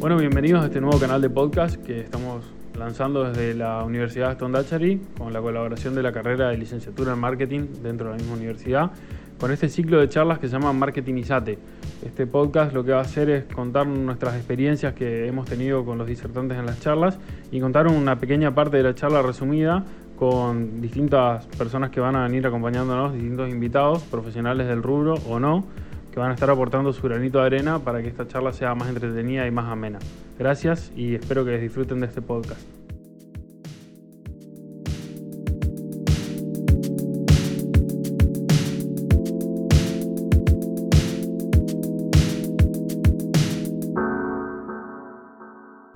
Bueno, bienvenidos a este nuevo canal de podcast que estamos lanzando desde la Universidad Stondachary con la colaboración de la carrera de licenciatura en marketing dentro de la misma universidad con este ciclo de charlas que se llama Marketing Isate. Este podcast lo que va a hacer es contar nuestras experiencias que hemos tenido con los disertantes en las charlas y contar una pequeña parte de la charla resumida con distintas personas que van a venir acompañándonos, distintos invitados, profesionales del rubro o no, que van a estar aportando su granito de arena para que esta charla sea más entretenida y más amena. Gracias y espero que disfruten de este podcast.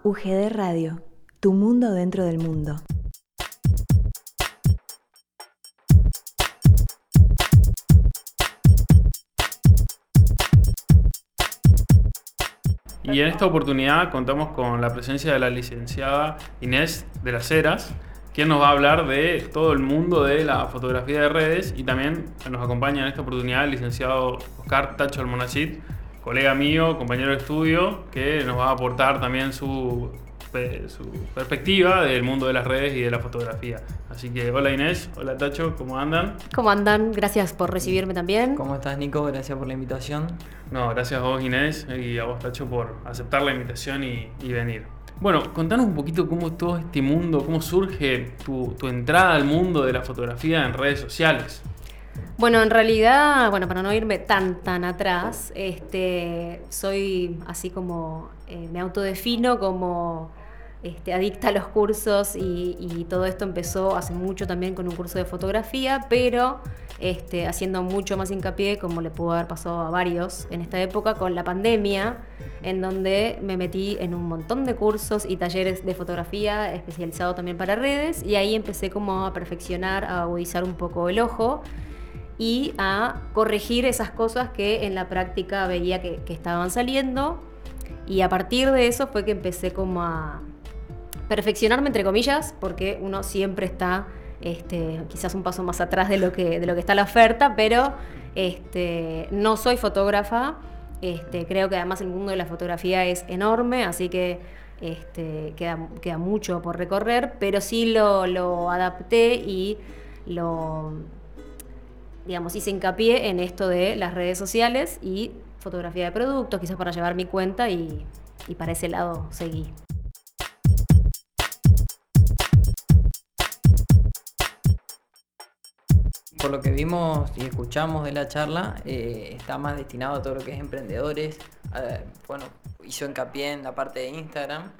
UGD Radio, tu mundo dentro del mundo. Y en esta oportunidad contamos con la presencia de la licenciada Inés de las Heras, quien nos va a hablar de todo el mundo de la fotografía de redes y también nos acompaña en esta oportunidad el licenciado Oscar Tacho Almonacid, colega mío, compañero de estudio, que nos va a aportar también su, su perspectiva del mundo de las redes y de la fotografía. Así que hola Inés, hola Tacho, ¿cómo andan? ¿Cómo andan? Gracias por recibirme también. ¿Cómo estás Nico? Gracias por la invitación. No, gracias a vos Inés y a vos Tacho por aceptar la invitación y, venir. Bueno, contanos un poquito cómo todo este mundo, cómo surge tu, tu entrada al mundo de la fotografía en redes sociales. Bueno, en realidad, bueno, para no irme tan tan atrás, este, soy así como eh, me autodefino como este, adicta a los cursos y, todo esto empezó hace mucho también con un curso de fotografía, pero este, haciendo mucho más hincapié, como le pudo haber pasado a varios en esta época, con la pandemia, en donde me metí en un montón de cursos y talleres de fotografía especializado también para redes, y ahí empecé como a perfeccionar, a agudizar un poco el ojo y a corregir esas cosas que en la práctica veía que, estaban saliendo. Y a partir de eso fue que empecé como a perfeccionarme, entre comillas, porque uno siempre está este, quizás un paso más atrás de lo que, de lo que está la oferta, pero este, no soy fotógrafa. Este, creo que además el mundo de la fotografía es enorme, así que queda, queda mucho por recorrer, pero sí lo, lo adapté y lo digamos, hice hincapié en esto de las redes sociales y fotografía de productos, quizás para llevar mi cuenta y, y para ese lado seguí. Por lo que vimos y escuchamos de la charla, eh, está más destinado a todo lo que es emprendedores. bueno, hizo hincapié en la parte de Instagram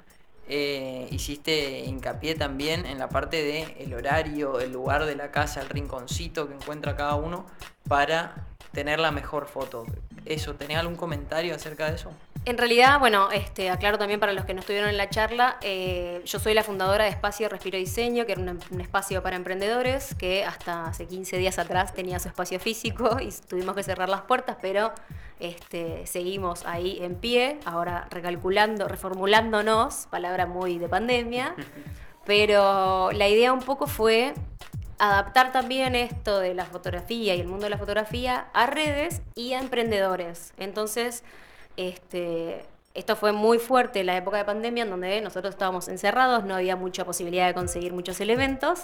eh, hiciste hincapié también en la parte de horario, el lugar de la casa, el rinconcito que encuentra cada uno para tener la mejor foto. Eso, ¿tenés algún comentario acerca de eso? En realidad, bueno, este, aclaro también para los que no estuvieron en la charla, eh, yo soy la fundadora de Espacio Respiro Diseño, que era un, espacio para emprendedores que hasta hace 15 días atrás tenía su espacio físico y tuvimos que cerrar las puertas, pero este, seguimos ahí en pie, ahora recalculando, reformulándonos, palabra muy de pandemia, pero la idea un poco fue adaptar también esto de la fotografía y el mundo de la fotografía a redes y a emprendedores. Entonces, este, esto fue muy fuerte en la época de pandemia, en donde nosotros estábamos encerrados, no había mucha posibilidad de conseguir muchos elementos,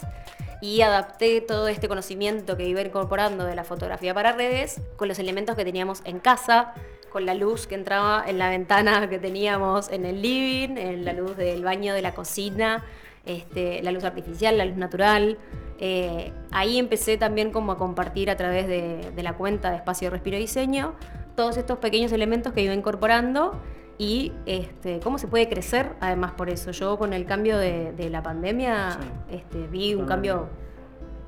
y adapté todo este conocimiento que iba incorporando de la fotografía para redes con los elementos que teníamos en casa, con la luz que entraba en la ventana que teníamos en el living, en la luz del baño de la cocina, este, la luz artificial, la luz natural. Eh, ahí empecé también como a compartir a través de, de la cuenta de Espacio Respiro Diseño todos estos pequeños elementos que iba incorporando y este, cómo se puede crecer además por eso. Yo con el cambio de, la pandemia este, vi un cambio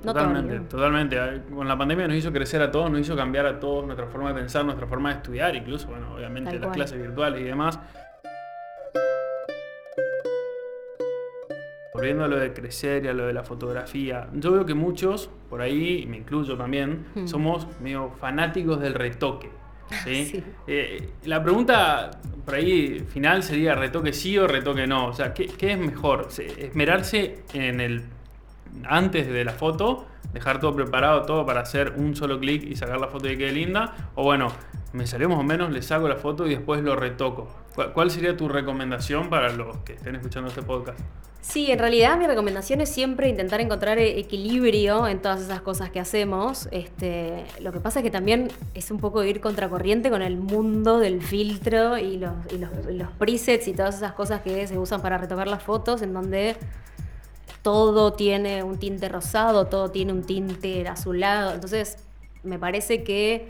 Totalmente, totalmente. Con la pandemia nos hizo crecer a todos, nos hizo cambiar a todos nuestra forma de pensar, nuestra forma de estudiar, incluso, bueno, obviamente las clases virtuales y demás. Volviendo a lo de crecer y a lo de la fotografía, yo veo que muchos, por ahí, me incluyo también, hmm. somos medio fanáticos del retoque. ¿sí? Eh, la pregunta por ahí final sería retoque sí o retoque no. O sea, ¿qué, es mejor? ¿Esmerarse en el antes de la foto, dejar todo preparado, todo para hacer un solo clic y sacar la foto y que quede linda, o bueno, me salió más o menos, le saco la foto y después lo retoco. ¿Cuál sería tu recomendación para los que estén escuchando este podcast? Sí, en realidad mi recomendación es siempre intentar encontrar e-, equilibrio en todas esas cosas que hacemos. Este, lo que pasa es que también es un poco ir contracorriente con el mundo del filtro y los, los presets y todas esas cosas que se usan para retocar las fotos, en donde todo tiene un tinte rosado, todo tiene un tinte azulado. Entonces, me parece que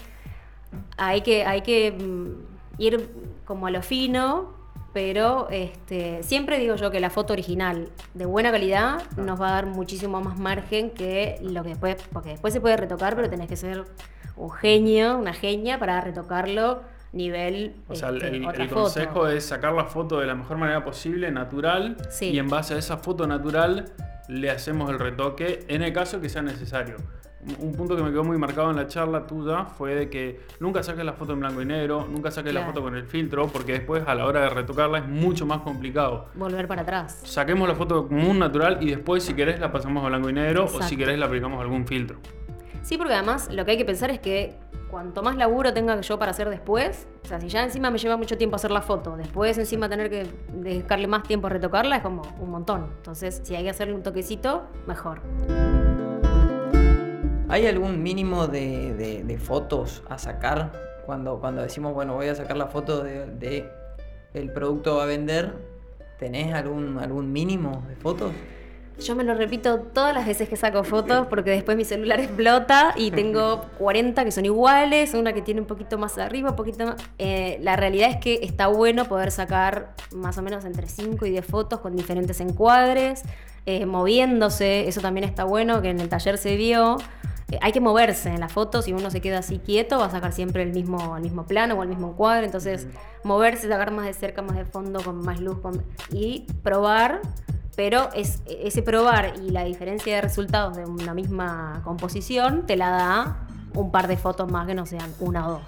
hay que, hay que mm, ir como a lo fino, pero este, siempre digo yo que la foto original de buena calidad nos va a dar muchísimo más margen que lo que después, porque después se puede retocar, pero tenés que ser un genio, una genia para retocarlo nivel. O sea, el, este, consejo es sacar la foto de la mejor manera posible, natural, y en base a esa foto natural le hacemos el retoque en el caso que sea necesario. Un punto que me quedó muy marcado en la charla tuya fue de que nunca saques la foto en blanco y negro, nunca saques la foto con el filtro, porque después a la hora de retocarla es mucho más complicado. Volver para atrás. Saquemos la foto como un natural y después si querés la pasamos a blanco y negro o si querés la aplicamos algún filtro. Sí, porque además lo que hay que pensar es que cuanto más laburo tenga yo para hacer después, o sea, si ya encima me lleva mucho tiempo hacer la foto, después encima tener que dedicarle más tiempo a retocarla, es como un montón. Entonces, si hay que hacerle un toquecito, mejor. ¿Hay algún mínimo de, fotos a sacar cuando, cuando decimos, bueno, voy a sacar la foto de, el producto a vender? ¿Tenés algún, algún mínimo de fotos? Yo me lo repito todas las veces que saco fotos porque después mi celular explota y tengo 40 que son iguales, una que tiene un poquito más arriba, un poquito más... Eh, la realidad es que está bueno poder sacar más o menos entre 5 y 10 fotos con diferentes encuadres, eh, moviéndose, eso también está bueno, que en el taller se vio. Eh, hay que moverse en las fotos, si uno se queda así quieto va a sacar siempre el mismo, el mismo plano o el mismo encuadre, entonces moverse, sacar más de cerca, más de fondo, con más luz y probar pero es, ese probar y la diferencia de resultados de una misma composición te la da un par de fotos más que no sean una o dos.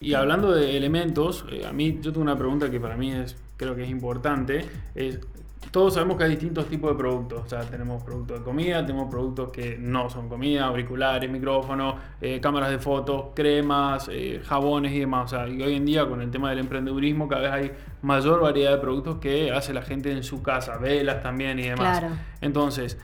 Y hablando de elementos, eh, a mí yo tengo una pregunta que para mí es creo que es importante, es todos sabemos que hay distintos tipos de productos. O sea, tenemos productos de comida, tenemos productos que no son comida, auriculares, micrófonos, eh, cámaras de fotos, cremas, eh, jabones y demás. O sea, y hoy en día con el tema del emprendedurismo cada vez hay mayor variedad de productos que hace la gente en su casa, velas también y demás. Entonces,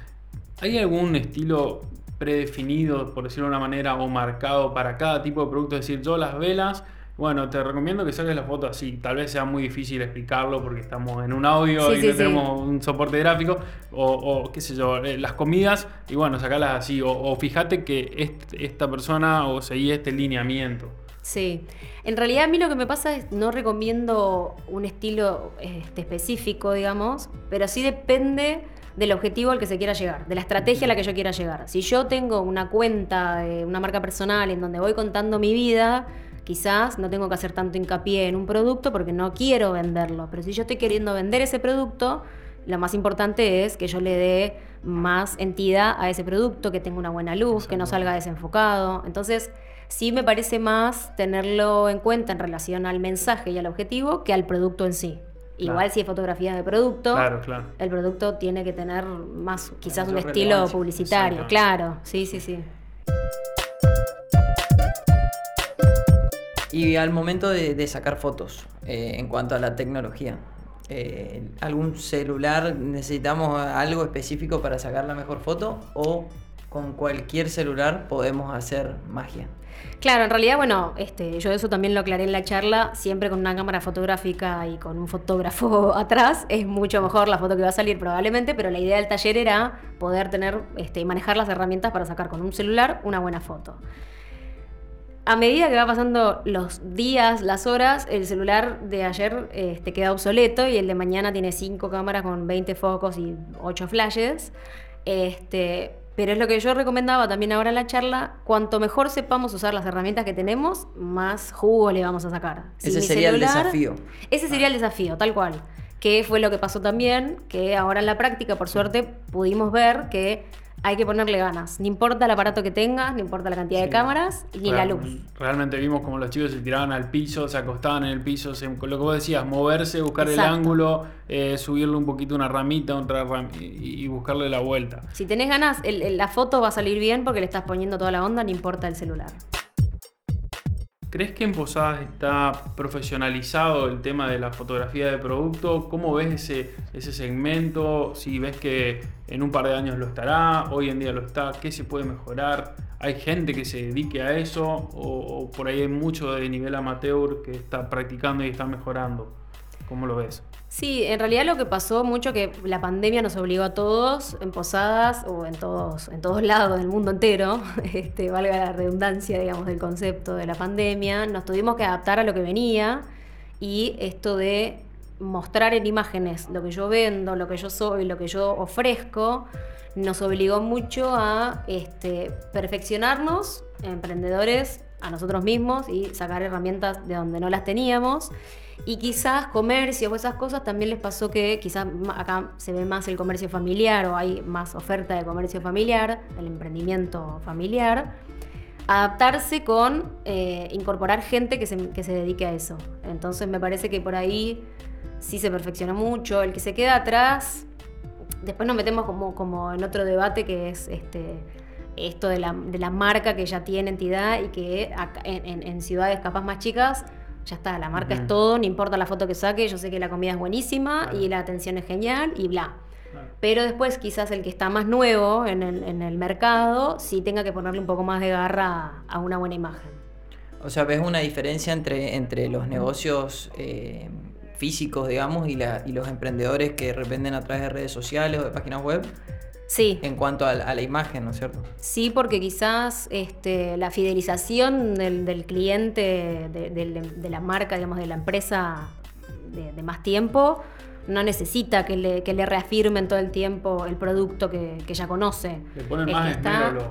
¿hay algún estilo predefinido, por decirlo de una manera, o marcado para cada tipo de producto? Es decir, yo las velas bueno, te recomiendo que saques la foto así. Tal vez sea muy difícil explicarlo porque estamos en un audio y no tenemos un soporte gráfico. O, qué sé yo, eh, las comidas. Y bueno, sacarlas así. O, fíjate que esta persona o seguí este lineamiento. Sí, en realidad a mí lo que me pasa es no recomiendo un estilo este, específico, digamos, pero sí depende del objetivo al que se quiera llegar, de la estrategia a la que yo quiera llegar. Si yo tengo una cuenta una marca personal en donde voy contando mi vida, Quizás no tengo que hacer tanto hincapié en un producto porque no quiero venderlo, pero si yo estoy queriendo vender ese producto, lo más importante es que yo le dé más entidad a ese producto, que tenga una buena luz, que no salga desenfocado. Entonces, sí me parece más tenerlo en cuenta en relación al mensaje y al objetivo que al producto en sí. Igual si es fotografía de producto, el producto tiene que tener más, quizás un estilo publicitario. Claro, sí, sí, sí. Y al momento de, sacar fotos, eh, en cuanto a la tecnología, eh, ¿algún celular necesitamos algo específico para sacar la mejor foto o con cualquier celular podemos hacer magia? Claro, en realidad, bueno, este, yo eso también lo aclaré en la charla, siempre con una cámara fotográfica y con un fotógrafo atrás, es mucho mejor la foto que va a salir probablemente, pero la idea del taller era poder tener este, manejar las herramientas para sacar con un celular una buena foto a medida que va pasando los días, las horas, el celular de ayer este, queda obsoleto y el de mañana tiene 5 cámaras con 20 focos y 8 flashes. Este, pero es lo que yo recomendaba también ahora en la charla, cuanto mejor sepamos usar las herramientas que tenemos, más jugo le vamos a sacar. ese sería el desafío. Ese sería el desafío, tal cual. Que fue lo que pasó también, que ahora en la práctica, por suerte, pudimos ver que hay que ponerle ganas. No importa el aparato que tengas, no importa la cantidad de cámaras ni la luz. Realmente vimos como los chicos se tiraban al piso, se acostaban en el piso, lo que vos decías, moverse, buscar el ángulo, eh, subirle un poquito una ramita otra y, buscarle la vuelta. Si tenés ganas, la foto va a salir bien porque le estás poniendo toda la onda, no importa el celular. ¿Crees que en Posadas está profesionalizado el tema de la fotografía de producto? ¿Cómo ves ese, ese segmento? Si ves que en un par de años lo estará, hoy en día lo está, ¿qué se puede mejorar? ¿Hay gente que se dedique a eso? ¿O, por ahí hay mucho de nivel amateur que está practicando y está mejorando? ¿Cómo lo ves? Sí, en realidad lo que pasó mucho que la pandemia nos obligó a todos, en posadas o en todos, en todos lados del mundo entero, este, valga la redundancia, digamos, del concepto de la pandemia, nos tuvimos que adaptar a lo que venía y esto de mostrar en imágenes lo que yo vendo, lo que yo soy, lo que yo ofrezco, nos obligó mucho a este, perfeccionarnos, emprendedores, a nosotros mismos y sacar herramientas de donde no las teníamos y quizás comercio o esas cosas también les pasó que quizás acá se ve más el comercio familiar o hay más oferta de comercio familiar, el emprendimiento familiar. Adaptarse con eh, incorporar gente que se, que se dedique a eso. Entonces me parece que por ahí sí se perfecciona mucho. El que se queda atrás, después nos metemos como, como en otro debate que es este, esto de la, de la marca que ya tiene entidad y que en, en ciudades capaz más chicas ya está, la marca es todo, no importa la foto que saque, yo sé que la comida es buenísima y la atención es genial y bla. Pero después quizás el que está más nuevo en el, mercado sí tenga que ponerle un poco más de garra a una buena imagen. O sea, ¿ves una diferencia entre, entre los negocios eh, físicos, digamos, y, la, y los emprendedores que revenden a través de redes sociales o de páginas web? Sí. En cuanto a, la imagen, ¿no es cierto? Sí, porque quizás este, la fidelización del, cliente, de, la marca, digamos, de la empresa de, más tiempo, no necesita que le, que le, reafirmen todo el tiempo el producto que, ya conoce. Le ponen más esmero los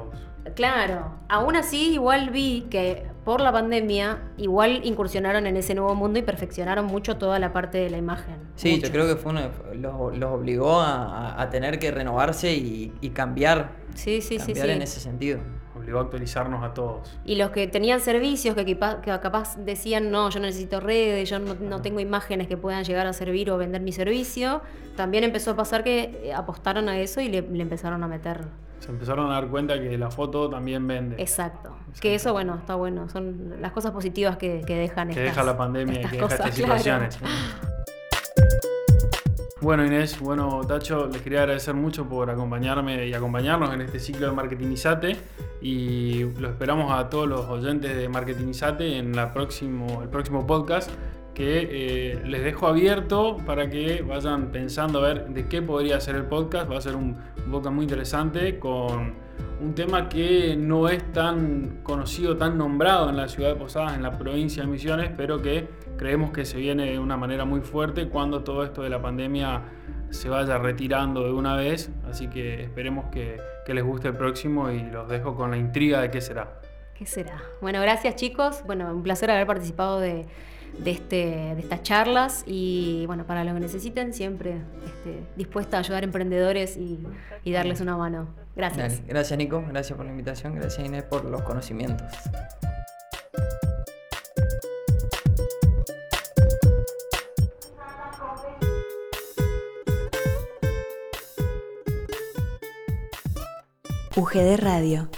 Claro, aún así igual vi que por la pandemia igual incursionaron en ese nuevo mundo y perfeccionaron mucho toda la parte de la imagen. Sí, yo creo que fue los, obligó a, tener que renovarse y, cambiar. Sí, sí, cambiar sí, en ese sentido. Obligó a actualizarnos a todos. Y los que tenían servicios que, capaz decían, no, yo necesito redes, yo no, tengo imágenes que puedan llegar a servir o vender mi servicio, también empezó a pasar que apostaron a eso y le empezaron a meter se empezaron a dar cuenta que la foto también vende. Exacto. Que eso, bueno, está bueno. Son las cosas positivas que, dejan Que deja la pandemia y que deja estas situaciones. Bueno Inés, bueno Tacho, les quería agradecer mucho por acompañarme y acompañarnos en este ciclo de Marketingizate y lo esperamos a todos los oyentes de Marketingizate en la próximo, el próximo podcast que eh, les dejo abierto para que vayan pensando a ver de qué podría ser el podcast. Va a ser un, podcast muy interesante con un tema que no es tan conocido, tan nombrado en la ciudad de Posadas, en la provincia de Misiones, pero que creemos que se viene de una manera muy fuerte cuando todo esto de la pandemia se vaya retirando de una vez. Así que esperemos que, que les guste el próximo y los dejo con la intriga de qué será. ¿Qué será? Bueno, gracias chicos. Bueno, un placer haber participado de de, este, de estas charlas y bueno, para lo que necesiten, siempre este, dispuesta a ayudar a emprendedores y, darles una mano. Gracias. Gracias Nico, gracias por la invitación, gracias Inés por los conocimientos. UGD Radio